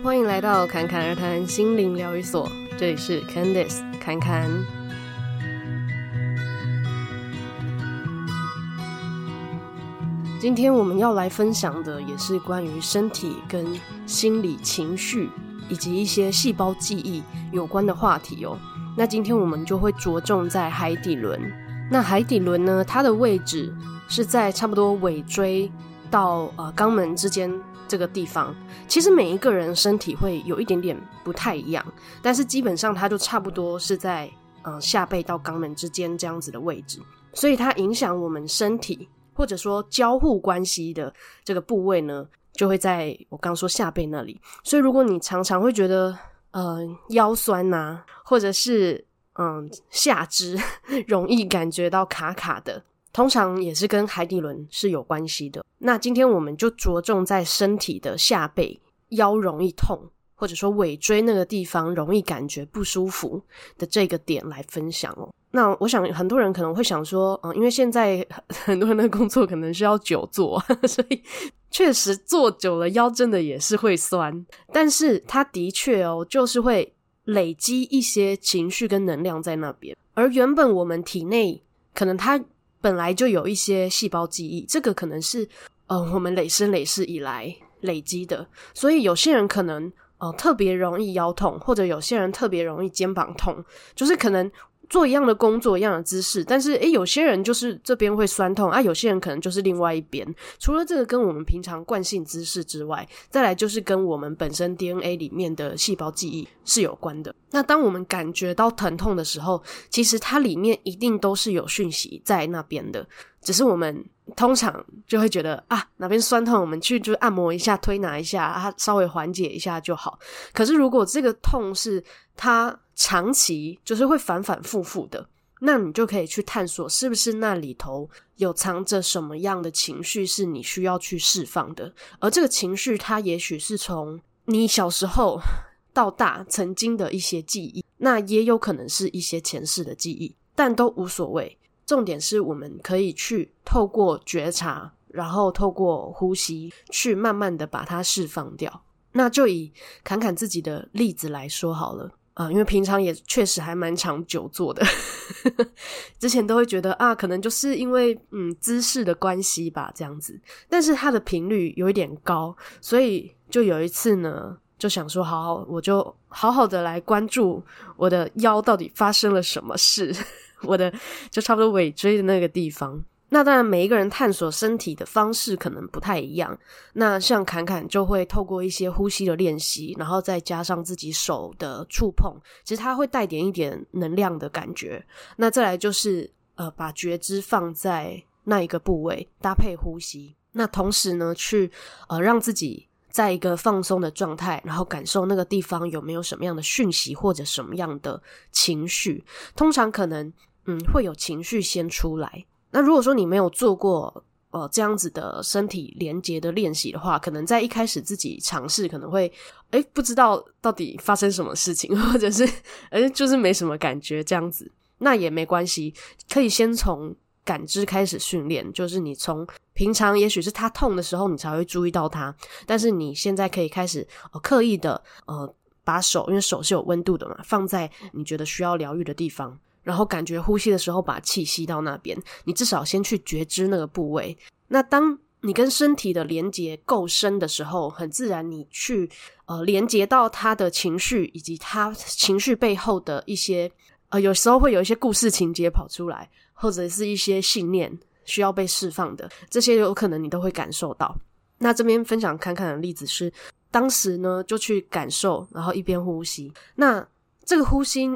欢迎来到侃侃而谈心灵疗愈所，这里是 Candice 侃侃。今天我们要来分享的也是关于身体跟心理情绪以及一些细胞记忆有关的话题哦。那今天我们就会着重在海底轮。那海底轮呢，它的位置是在差不多尾椎到呃肛门之间这个地方。其实每一个人身体会有一点点不太一样，但是基本上它就差不多是在呃下背到肛门之间这样子的位置。所以它影响我们身体或者说交互关系的这个部位呢，就会在我刚说下背那里。所以如果你常常会觉得呃，腰酸呐、或者是嗯下肢容易感觉到卡卡的，通常也是跟海底轮是有关系的。那今天我们就着重在身体的下背，腰容易痛，或者说尾椎那个地方容易感觉不舒服的这个点来分享哦。那我想很多人可能会想说，嗯，因为现在很多人的工作可能需要久坐，所以。确实坐久了腰真的也是会酸，但是它的确哦，就是会累积一些情绪跟能量在那边。而原本我们体内可能它本来就有一些细胞记忆，这个可能是呃我们累生累世以来累积的。所以有些人可能呃特别容易腰痛，或者有些人特别容易肩膀痛，就是可能。做一样的工作，一样的姿势，但是诶，有些人就是这边会酸痛啊，有些人可能就是另外一边。除了这个跟我们平常惯性姿势之外，再来就是跟我们本身 DNA 里面的细胞记忆是有关的。那当我们感觉到疼痛的时候，其实它里面一定都是有讯息在那边的，只是我们通常就会觉得啊，哪边酸痛，我们去就按摩一下、推拿一下，啊，稍微缓解一下就好。可是如果这个痛是它长期就是会反反复复的，那你就可以去探索，是不是那里头有藏着什么样的情绪是你需要去释放的。而这个情绪，它也许是从你小时候到大曾经的一些记忆，那也有可能是一些前世的记忆，但都无所谓。重点是我们可以去透过觉察，然后透过呼吸，去慢慢的把它释放掉。那就以侃侃自己的例子来说好了，啊、因为平常也确实还蛮常久坐的，之前都会觉得啊，可能就是因为嗯姿势的关系吧，这样子。但是它的频率有一点高，所以就有一次呢，就想说，好好，我就好好的来关注我的腰到底发生了什么事，我的就差不多尾椎的那个地方。那当然，每一个人探索身体的方式可能不太一样。那像侃侃就会透过一些呼吸的练习，然后再加上自己手的触碰，其实它会带点一点能量的感觉。那再来就是呃，把觉知放在那一个部位，搭配呼吸。那同时呢，去呃让自己在一个放松的状态，然后感受那个地方有没有什么样的讯息或者什么样的情绪。通常可能嗯会有情绪先出来。那如果说你没有做过呃这样子的身体连接的练习的话，可能在一开始自己尝试可能会诶不知道到底发生什么事情，或者是诶就是没什么感觉这样子，那也没关系，可以先从感知开始训练，就是你从平常也许是它痛的时候你才会注意到它，但是你现在可以开始呃刻意的呃把手，因为手是有温度的嘛，放在你觉得需要疗愈的地方。然后感觉呼吸的时候，把气吸到那边。你至少先去觉知那个部位。那当你跟身体的连接够深的时候，很自然你去呃连接到他的情绪，以及他情绪背后的一些呃，有时候会有一些故事情节跑出来，或者是一些信念需要被释放的，这些有可能你都会感受到。那这边分享侃侃的例子是，当时呢就去感受，然后一边呼吸。那这个呼吸。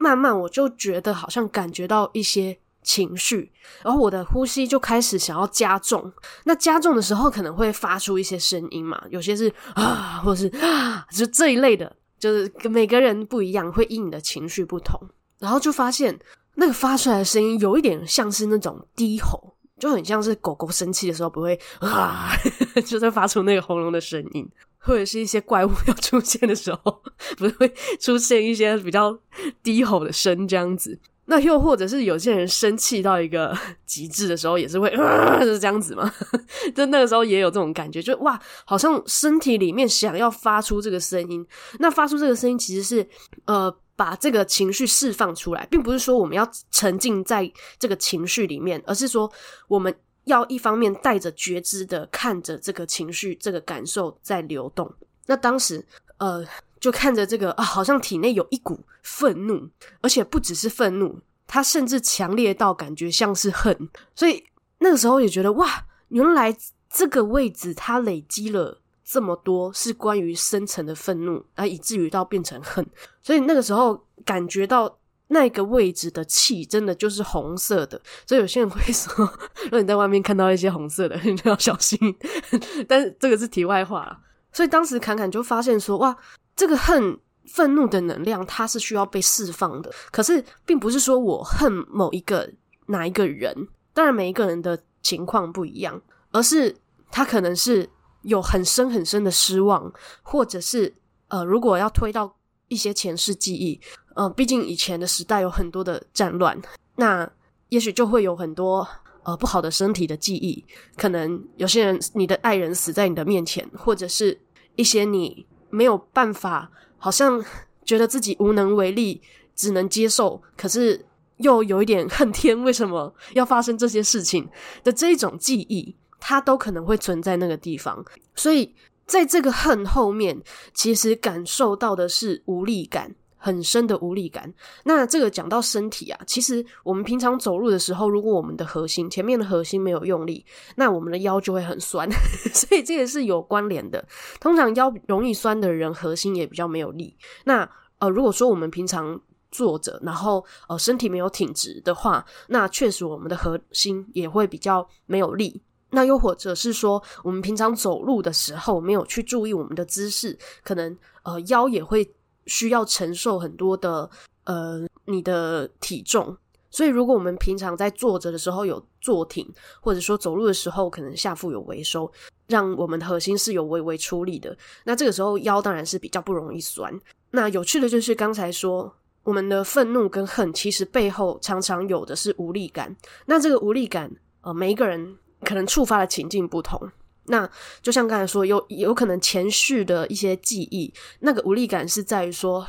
慢慢我就觉得好像感觉到一些情绪，然后我的呼吸就开始想要加重。那加重的时候可能会发出一些声音嘛，有些是啊，或是啊，就这一类的，就是每个人不一样，会因你的情绪不同。然后就发现那个发出来的声音有一点像是那种低吼，就很像是狗狗生气的时候不会啊，就在发出那个喉咙的声音。或者是一些怪物 要出现的时候，不是会出现一些比较低吼的声这样子。那又或者是有些人生气到一个极致的时候，也是会呃，是这样子吗？就那个时候也有这种感觉，就哇，好像身体里面想要发出这个声音。那发出这个声音其实是呃，把这个情绪释放出来，并不是说我们要沉浸在这个情绪里面，而是说我们要一方面带着觉知的看着这个情绪、这个感受在流动。那当时呃。就看着这个啊，好像体内有一股愤怒，而且不只是愤怒，它甚至强烈到感觉像是恨。所以那个时候也觉得哇，原来这个位置它累积了这么多是关于深层的愤怒，而以至于到变成恨。所以那个时候感觉到那个位置的气真的就是红色的。所以有些人会说，如果你在外面看到一些红色的，你就要小心。但是这个是题外话了。所以当时侃侃就发现说哇。这个恨、愤怒的能量，它是需要被释放的。可是，并不是说我恨某一个哪一个人，当然每一个人的情况不一样，而是他可能是有很深很深的失望，或者是呃，如果要推到一些前世记忆，呃，毕竟以前的时代有很多的战乱，那也许就会有很多呃不好的身体的记忆。可能有些人，你的爱人死在你的面前，或者是一些你。没有办法，好像觉得自己无能为力，只能接受，可是又有一点恨天，为什么要发生这些事情的这种记忆，它都可能会存在那个地方。所以，在这个恨后面，其实感受到的是无力感。很深的无力感。那这个讲到身体啊，其实我们平常走路的时候，如果我们的核心前面的核心没有用力，那我们的腰就会很酸，所以这个是有关联的。通常腰容易酸的人，核心也比较没有力。那呃，如果说我们平常坐着，然后呃身体没有挺直的话，那确实我们的核心也会比较没有力。那又或者是说，我们平常走路的时候没有去注意我们的姿势，可能呃腰也会。需要承受很多的呃你的体重，所以如果我们平常在坐着的时候有坐挺，或者说走路的时候可能下腹有微收，让我们的核心是有微微出力的，那这个时候腰当然是比较不容易酸。那有趣的就是刚才说我们的愤怒跟恨，其实背后常常有的是无力感。那这个无力感，呃，每一个人可能触发的情境不同。那就像刚才说，有有可能前世的一些记忆，那个无力感是在于说，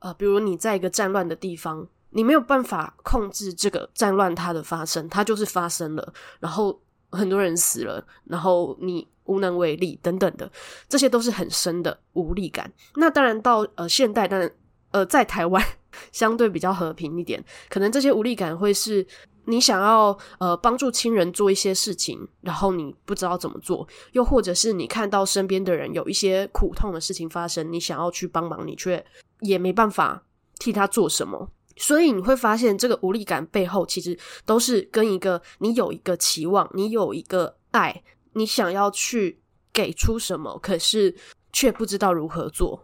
呃，比如你在一个战乱的地方，你没有办法控制这个战乱它的发生，它就是发生了，然后很多人死了，然后你无能为力等等的，这些都是很深的无力感。那当然到呃现代，但呃在台湾相对比较和平一点，可能这些无力感会是。你想要呃帮助亲人做一些事情，然后你不知道怎么做，又或者是你看到身边的人有一些苦痛的事情发生，你想要去帮忙，你却也没办法替他做什么。所以你会发现，这个无力感背后其实都是跟一个你有一个期望，你有一个爱，你想要去给出什么，可是却不知道如何做，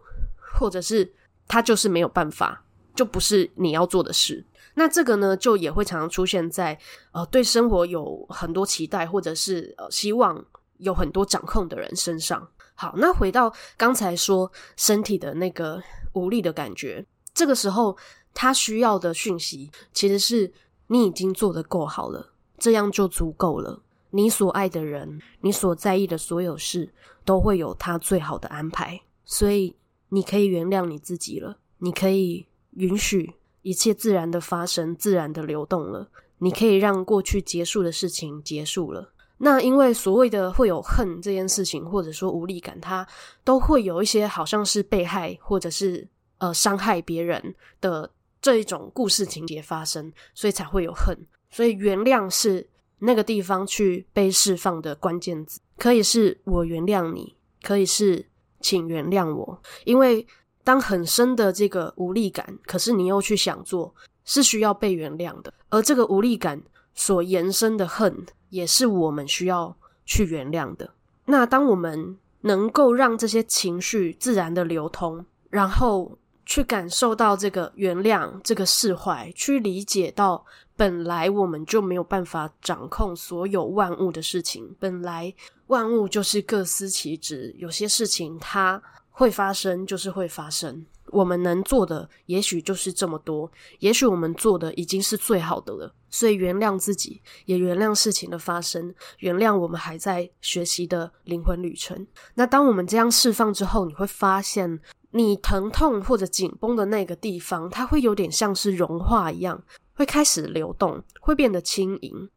或者是他就是没有办法，就不是你要做的事。那这个呢，就也会常常出现在呃，对生活有很多期待，或者是呃，希望有很多掌控的人身上。好，那回到刚才说身体的那个无力的感觉，这个时候他需要的讯息其实是你已经做得够好了，这样就足够了。你所爱的人，你所在意的所有事，都会有他最好的安排，所以你可以原谅你自己了，你可以允许。一切自然的发生，自然的流动了。你可以让过去结束的事情结束了。那因为所谓的会有恨这件事情，或者说无力感，它都会有一些好像是被害，或者是呃伤害别人的这一种故事情节发生，所以才会有恨。所以原谅是那个地方去被释放的关键字，可以是我原谅你，可以是请原谅我，因为。当很深的这个无力感，可是你又去想做，是需要被原谅的。而这个无力感所延伸的恨，也是我们需要去原谅的。那当我们能够让这些情绪自然的流通，然后去感受到这个原谅、这个释怀，去理解到本来我们就没有办法掌控所有万物的事情，本来万物就是各司其职，有些事情它。会发生就是会发生，我们能做的也许就是这么多，也许我们做的已经是最好的了。所以原谅自己，也原谅事情的发生，原谅我们还在学习的灵魂旅程。那当我们这样释放之后，你会发现，你疼痛或者紧绷的那个地方，它会有点像是融化一样，会开始流动，会变得轻盈。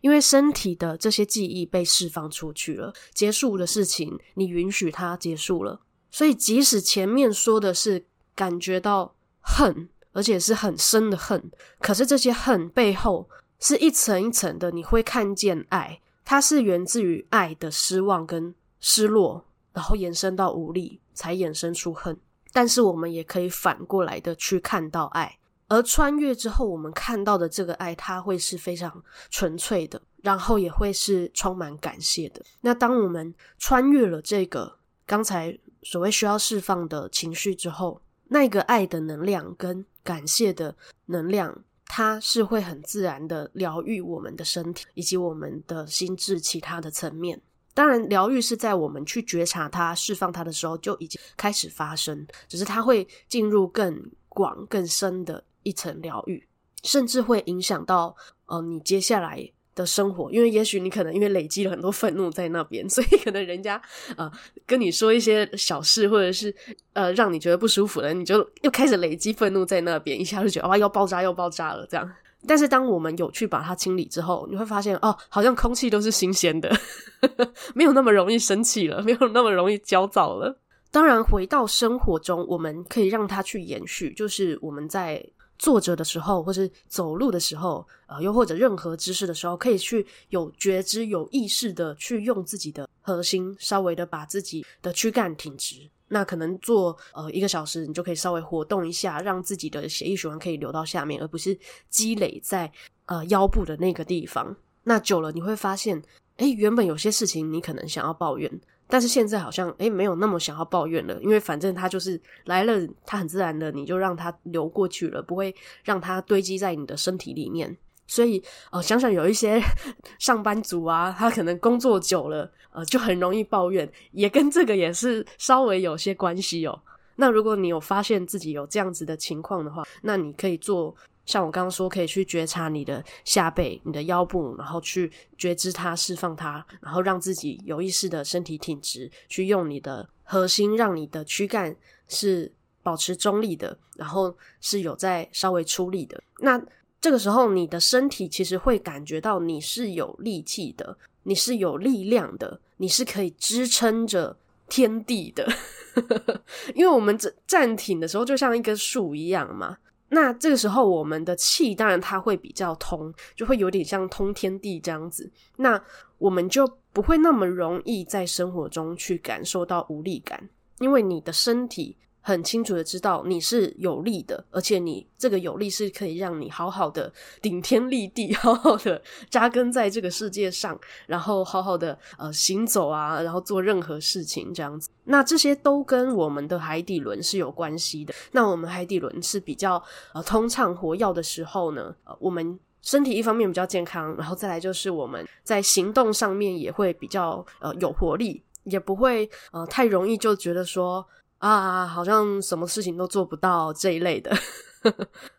因为身体的这些记忆被释放出去了，结束的事情，你允许它结束了。所以，即使前面说的是感觉到恨，而且是很深的恨，可是这些恨背后是一层一层的，你会看见爱，它是源自于爱的失望跟失落，然后延伸到无力，才衍生出恨。但是我们也可以反过来的去看到爱。而穿越之后，我们看到的这个爱，它会是非常纯粹的，然后也会是充满感谢的。那当我们穿越了这个刚才所谓需要释放的情绪之后，那个爱的能量跟感谢的能量，它是会很自然的疗愈我们的身体以及我们的心智其他的层面。当然，疗愈是在我们去觉察它、释放它的时候就已经开始发生，只是它会进入更广、更深的。一层疗愈，甚至会影响到呃你接下来的生活，因为也许你可能因为累积了很多愤怒在那边，所以可能人家呃跟你说一些小事，或者是呃让你觉得不舒服的，你就又开始累积愤怒在那边，一下就觉得哇要爆炸要爆炸了这样。但是当我们有去把它清理之后，你会发现哦，好像空气都是新鲜的，没有那么容易生气了，没有那么容易焦躁了。当然，回到生活中，我们可以让它去延续，就是我们在。坐着的时候，或是走路的时候，呃，又或者任何姿势的时候，可以去有觉知、有意识的去用自己的核心，稍微的把自己的躯干挺直。那可能做呃一个小时，你就可以稍微活动一下，让自己的血液循环可以流到下面，而不是积累在呃腰部的那个地方。那久了，你会发现，诶，原本有些事情你可能想要抱怨。但是现在好像诶没有那么想要抱怨了，因为反正他就是来了，他很自然的你就让他流过去了，不会让它堆积在你的身体里面。所以呃，想想有一些 上班族啊，他可能工作久了，呃，就很容易抱怨，也跟这个也是稍微有些关系哦。那如果你有发现自己有这样子的情况的话，那你可以做。像我刚刚说，可以去觉察你的下背、你的腰部，然后去觉知它、释放它，然后让自己有意识的身体挺直，去用你的核心，让你的躯干是保持中立的，然后是有在稍微出力的。那这个时候，你的身体其实会感觉到你是有力气的，你是有力量的，你是可以支撑着天地的。因为我们站站挺的时候，就像一棵树一样嘛。那这个时候，我们的气当然它会比较通，就会有点像通天地这样子。那我们就不会那么容易在生活中去感受到无力感，因为你的身体。很清楚的知道你是有力的，而且你这个有力是可以让你好好的顶天立地，好好的扎根在这个世界上，然后好好的呃行走啊，然后做任何事情这样子。那这些都跟我们的海底轮是有关系的。那我们海底轮是比较呃通畅活跃的时候呢，呃，我们身体一方面比较健康，然后再来就是我们在行动上面也会比较呃有活力，也不会呃太容易就觉得说。啊，好像什么事情都做不到这一类的，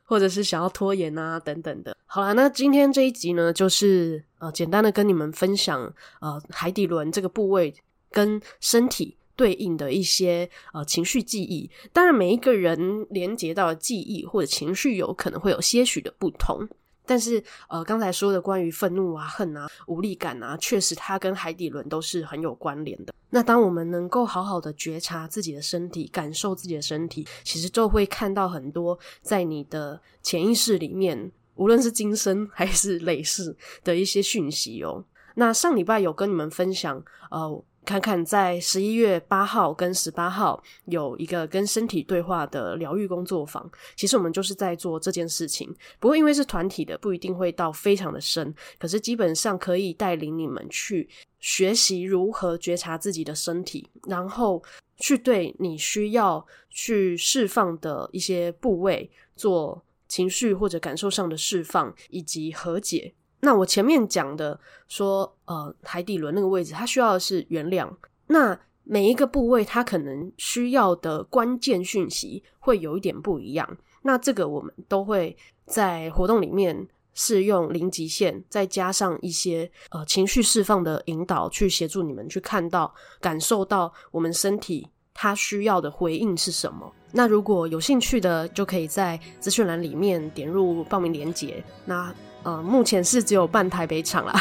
或者是想要拖延啊等等的。好啦，那今天这一集呢，就是呃简单的跟你们分享呃海底轮这个部位跟身体对应的一些呃情绪记忆。当然，每一个人连接到的记忆或者情绪有可能会有些许的不同。但是，呃，刚才说的关于愤怒啊、恨啊、无力感啊，确实它跟海底轮都是很有关联的。那当我们能够好好的觉察自己的身体，感受自己的身体，其实就会看到很多在你的潜意识里面，无论是今生还是累世的一些讯息哦。那上礼拜有跟你们分享，呃。看看在十一月八号跟十八号有一个跟身体对话的疗愈工作坊，其实我们就是在做这件事情。不过因为是团体的，不一定会到非常的深，可是基本上可以带领你们去学习如何觉察自己的身体，然后去对你需要去释放的一些部位做情绪或者感受上的释放以及和解。那我前面讲的说，呃，海底轮那个位置，它需要的是原谅。那每一个部位它可能需要的关键讯息会有一点不一样。那这个我们都会在活动里面试用零极限，再加上一些呃情绪释放的引导，去协助你们去看到、感受到我们身体它需要的回应是什么。那如果有兴趣的，就可以在资讯栏里面点入报名链接。那呃，目前是只有办台北场啦。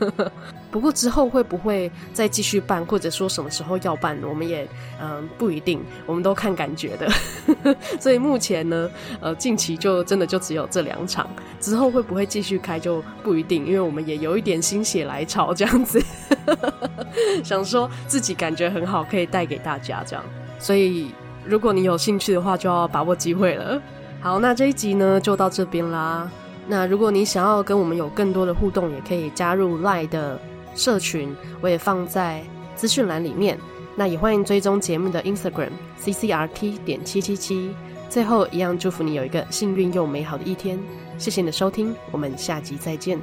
不过之后会不会再继续办，或者说什么时候要办，我们也嗯、不一定，我们都看感觉的。所以目前呢，呃，近期就真的就只有这两场，之后会不会继续开就不一定，因为我们也有一点心血来潮这样子，想说自己感觉很好，可以带给大家这样。所以如果你有兴趣的话，就要把握机会了。好，那这一集呢就到这边啦。那如果你想要跟我们有更多的互动，也可以加入 Lie 的社群，我也放在资讯栏里面。那也欢迎追踪节目的 Instagram CCRT 点七七七。最后，一样祝福你有一个幸运又美好的一天。谢谢你的收听，我们下集再见。